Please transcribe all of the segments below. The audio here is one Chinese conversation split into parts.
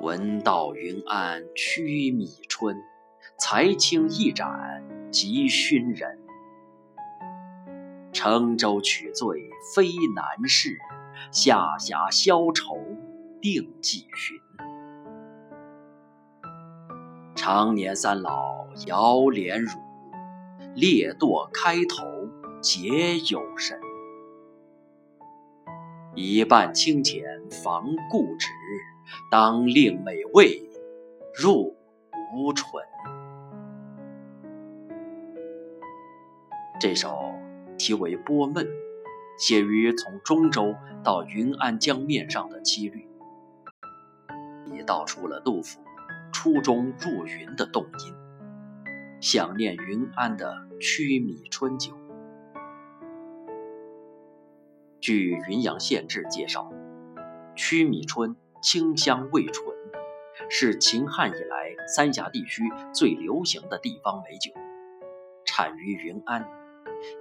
闻道云安曲米春，才轻一盏即熏人。乘舟取醉非难事，下峡消愁定几寻。常年三老遥怜汝，列堕开头结有神。一半清浅防固执，当令美味入无唇。这首题为《波闷》，写于从中州到云安江面上的羁旅，已道出了杜甫初中入云的动因，想念云安的曲米春酒。据《云阳县志》介绍，曲米春清香味醇，是秦汉以来三峡地区最流行的地方美酒，产于云安，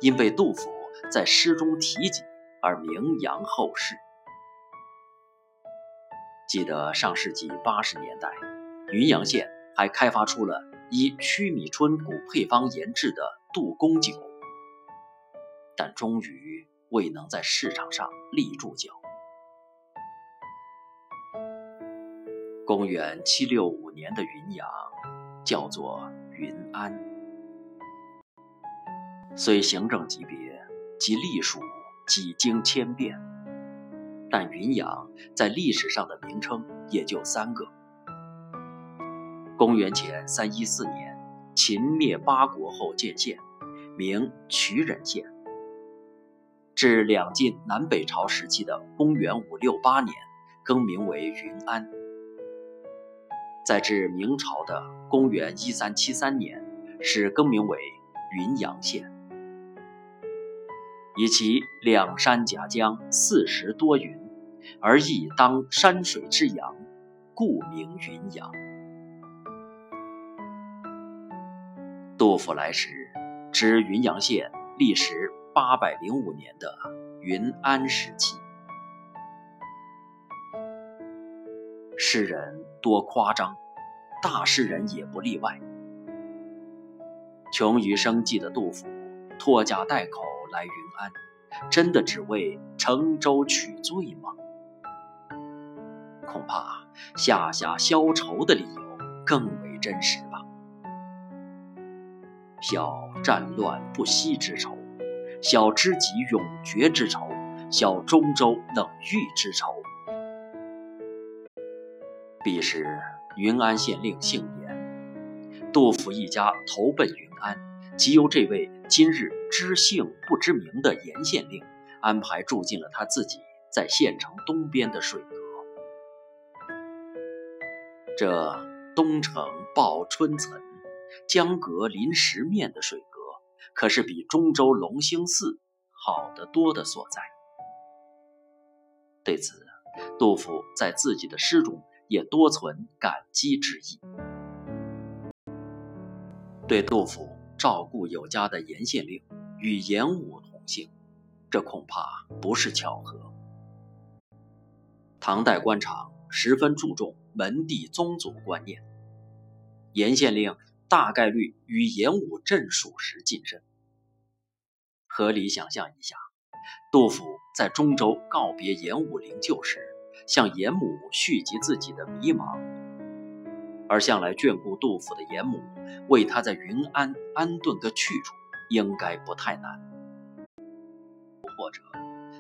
因被杜甫在诗中提及而名扬后世。记得上世纪八十年代，云阳县还开发出了以曲米春古配方研制的杜公酒，但终于。未能在市场上立住脚。公元七六五年的云阳，叫做云安。虽行政级别及隶属几经千变，但云阳在历史上的名称也就三个：公元前三一四年，秦灭八国后建县，名渠人县。至两晋南北朝时期的公元五六八年，更名为云安。再至明朝的公元一三七三年，是更名为云阳县。以其两山夹江，四时多云，而亦当山水之阳，故名云阳。杜甫来时，知云阳县历时。八百零五年的云安时期，诗人多夸张，大诗人也不例外。穷于生计的杜甫，拖家带口来云安，真的只为乘舟取醉吗？恐怕下辖消愁的理由更为真实吧。小战乱不息之愁。小知己永绝之愁，小中州冷遇之愁。彼时云安县令姓严，杜甫一家投奔云安，即由这位今日知姓不知名的严县令安排住进了他自己在县城东边的水阁。这东城抱春岑，江阁临石面的水阁。可是比中州龙兴寺好得多的所在。对此，杜甫在自己的诗中也多存感激之意。对杜甫照顾有加的严县令与严武同姓，这恐怕不是巧合。唐代官场十分注重门第宗族观念，严县令大概率与严武镇属时近身。合理想象一下，杜甫在中州告别严武灵柩时，向严母叙及自己的迷茫，而向来眷顾杜甫的严母为他在云安安顿个去处，应该不太难。或者，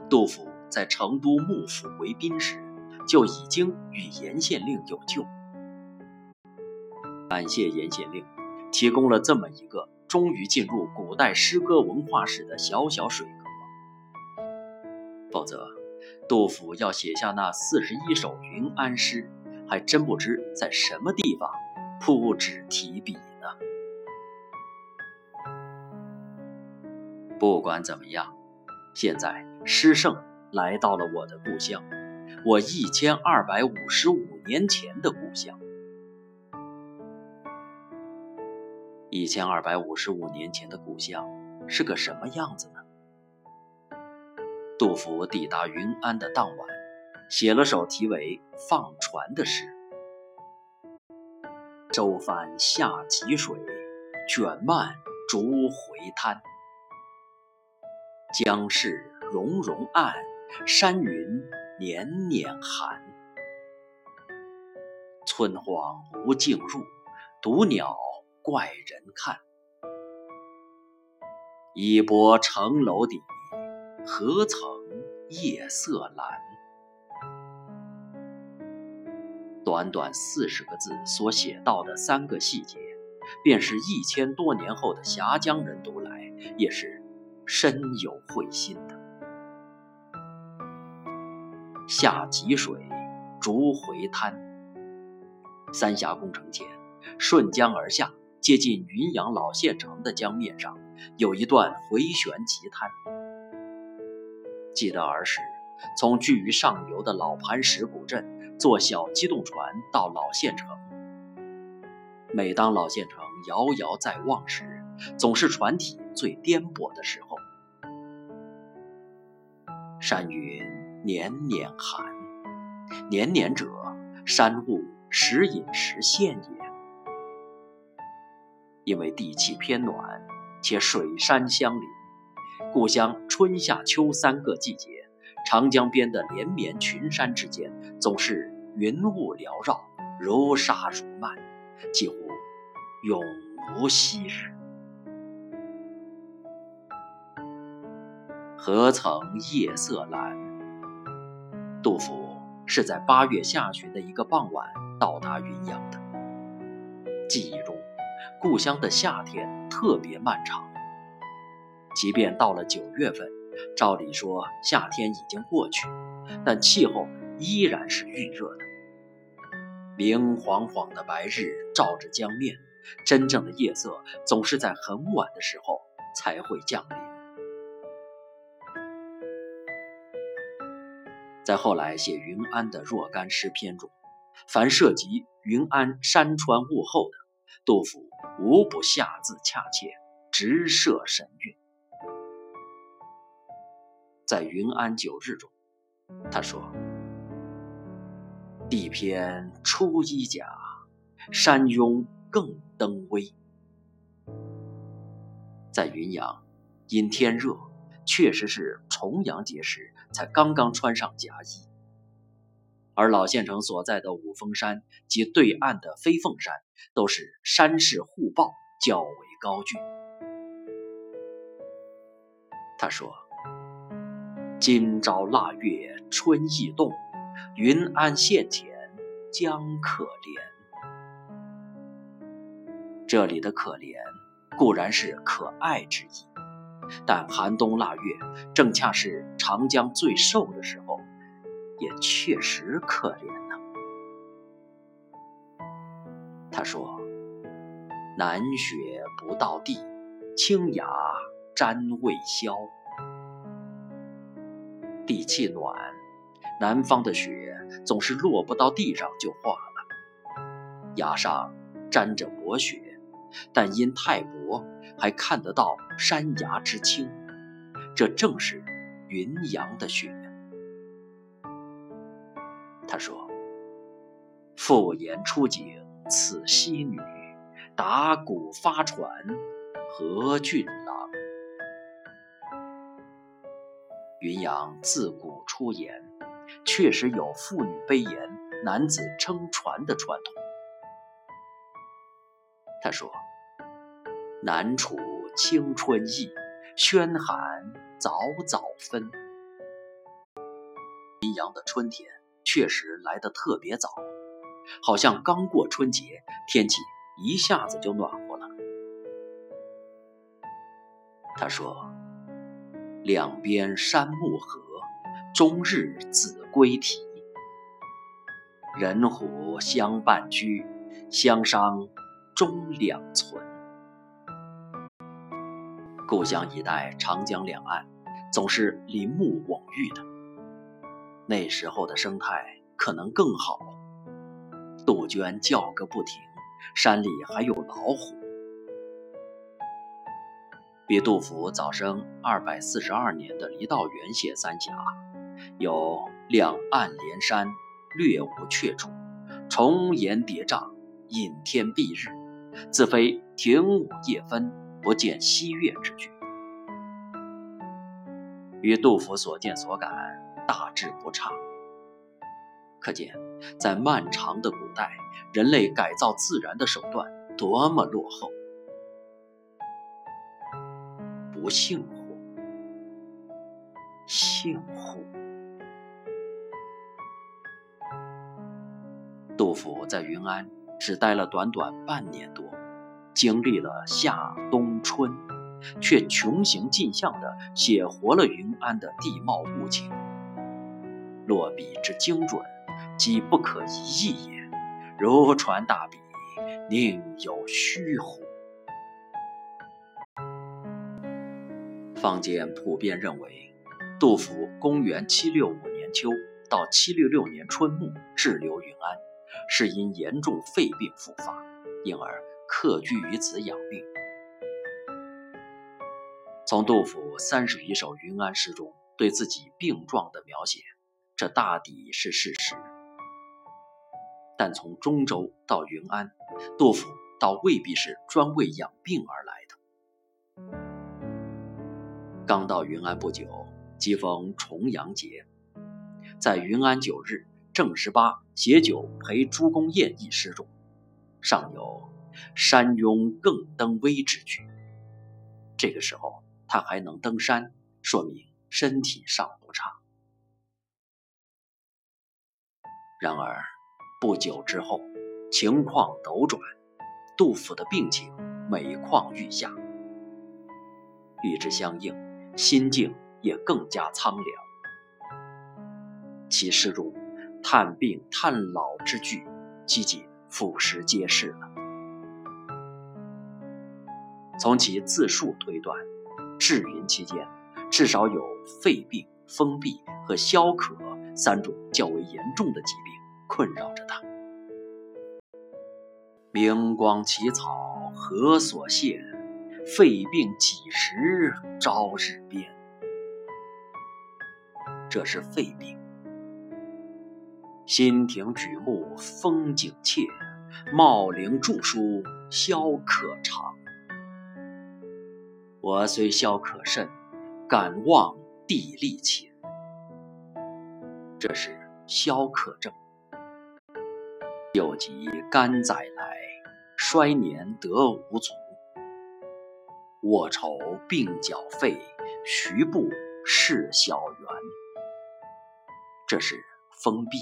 杜甫在成都幕府为宾时，就已经与严县令有旧。感谢严县令，提供了这么一个。终于进入古代诗歌文化史的小小水阁，否则，杜甫要写下那四十一首云安诗，还真不知在什么地方铺纸提笔呢。不管怎么样，现在诗圣来到了我的故乡，我一千二百五十五年前的故乡。一千二百五十五年前的故乡是个什么样子呢？杜甫抵达云安的当晚，写了首题为《放船》的诗，舟翻下急水，卷漫逐回滩。江市溶溶暗，山云年年寒。村荒无径入，独鸟怪人看。一波城楼底，何曾夜色阑？短短四十个字所写到的三个细节，便是一千多年后的峡江人读来也是深有会心的。下急水，逐回滩。三峡工程前，顺江而下，接近云阳老县城的江面上，有一段回旋急滩。记得儿时从居于上游的老磐石古镇坐小机动船到老县城，每当老县城遥遥在望时，总是船体最颠簸的时候。山云年年寒，年年者，山雾。时隐时现也，因为地气偏暖，且水山相邻，故乡春夏秋三个季节，长江边的连绵群山之间，总是云雾缭绕，如纱如幔，几乎永无夕日。何曾夜色阑？杜甫是在八月下旬的一个傍晚。到达云阳的记忆中，故乡的夏天特别漫长。即便到了九月份，照理说夏天已经过去，但气候依然是预热的。明晃晃的白日照着江面，真正的夜色总是在很晚的时候才会降临。在后来写云安的若干诗篇中。凡涉及云安山川物候的，杜甫无不下字恰切，直射神韵。在《云安九日》中，他说：“地偏初衣甲，山拥更登危。”在云阳，因天热，确实是重阳节时才刚刚穿上夹衣。而老县城所在的五峰山及对岸的飞凤山，都是山势互抱，较为高峻。他说：“今朝腊月春意动，云安县前江可怜。”这里的“可怜”固然是可爱之意，但寒冬腊月正恰是长江最瘦的时候。也确实可怜呢。他说：“南雪不到地，清雅沾未消。地气暖，南方的雪总是落不到地上就化了，崖上沾着薄雪，但因太薄，还看得到山崖之青。这正是云阳的雪。”他说：“复言出景，此西女，打鼓发船，何俊云阳自古出言，确实有妇女悲言，男子撑船的传统。”他说：“南楚青春意，轩寒早早分。云阳的春天。”确实来得特别早，好像刚过春节，天气一下子就暖和了。他说：“两边山木合，终日子规啼。人虎相伴居，相商终两存。”故乡一带长江两岸，总是林木蓊郁的。那时候的生态可能更好，杜鹃叫个不停，山里还有老虎。比杜甫早生二百四十二年的离道元写三峡，有两岸连山，略无阙处，重岩叠嶂，隐天蔽日，自非亭午夜分，不见西月之句。与杜甫所见所感大致不差。可见，在漫长的古代，人类改造自然的手段多么落后。不幸乎？幸乎？杜甫在云安只待了短短半年多，经历了夏冬春，却穷形尽相地写活了云安的地貌物情，落笔之精准。即不可一议也，如传大笔，宁有虚乎？坊间普遍认为，杜甫公元七六五年秋到七六六年春暮滞留云安，是因严重肺病复发，因而客居于此养病。从杜甫三十余首云安诗中对自己病状的描写，这大抵是事实。但从中州到云安，杜甫倒未必是专为养病而来的。刚到云安不久，即逢重阳节，在云安九日正十八携酒陪诸公宴一诗中，尚有“山拥更登危”之句。这个时候他还能登山，说明身体尚不差。然而。不久之后，情况陡转，杜甫的病情每况愈下。与之相应，心境也更加苍凉。其诗中叹病叹老之句，几近俯拾皆是了。从其自述推断，治云期间，至少有肺病、风痹和消渴三种较为严重的疾病。困扰着他。明光起草何所谢？肺病几时朝日边？这是肺病。新亭举目风景切，茂陵著书消渴长。我虽消渴甚，敢望地利勤。这是消渴症。又及肝载来，衰年得无足。卧愁鬓角废，徐步是小园。这是封闭。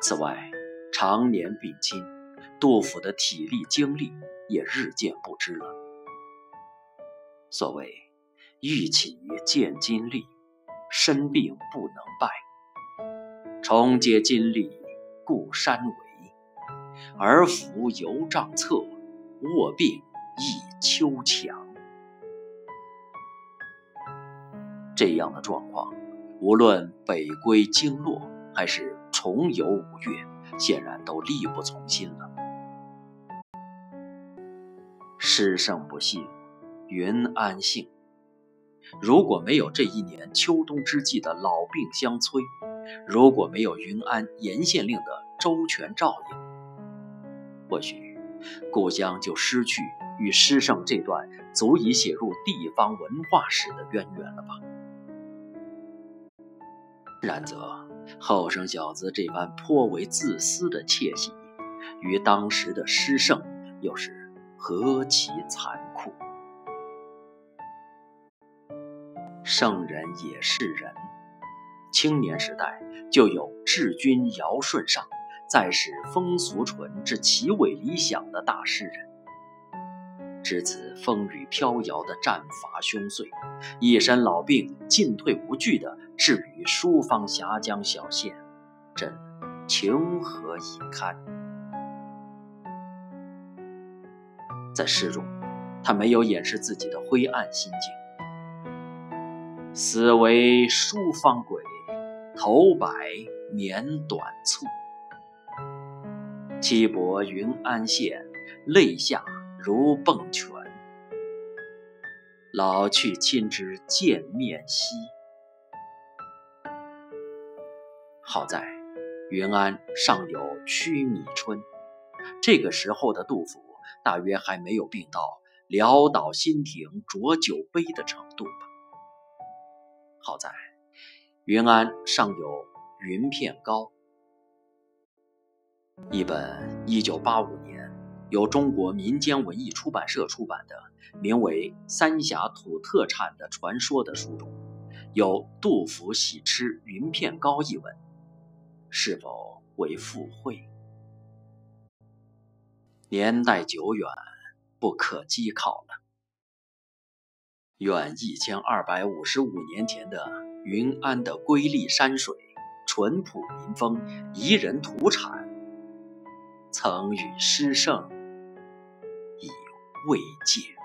此外，常年病侵，杜甫的体力精力也日渐不支了。所谓欲起见金力，身病不能败。重接金力，故山围；而服犹帐侧，卧病亦秋墙。这样的状况，无论北归经络，还是重游五岳，显然都力不从心了。诗圣不幸，云安幸。如果没有这一年秋冬之际的老病相催，如果没有云安严县令的周全照应，或许故乡就失去与诗圣这段足以写入地方文化史的渊源了吧。然则后生小子这般颇为自私的窃喜，与当时的诗圣又是何其残酷！圣人也是人。青年时代就有治君尧舜上，再使风俗淳之奇伟理想的大诗人。至此风雨飘摇的战伐凶岁，一身老病进退无据的至于书方峡江小县，朕情何以堪？在诗中，他没有掩饰自己的灰暗心境。死为书方鬼，头白年短促。妻薄云安县，泪下如迸泉。老去亲知见面稀。好在云安尚有曲米春。这个时候的杜甫，大约还没有病到潦倒新停浊酒杯的程度吧。好在云安尚有《云片糕》，一本1985年由中国民间文艺出版社出版的名为《三峡土特产的传说》的书中，有杜甫喜吃云片糕一文，是否为附会？年代久远，不可稽考了。愿一千二百五十五年前的云安的瑰丽山水、淳朴民风、宜人土产，曾与诗圣以慰藉。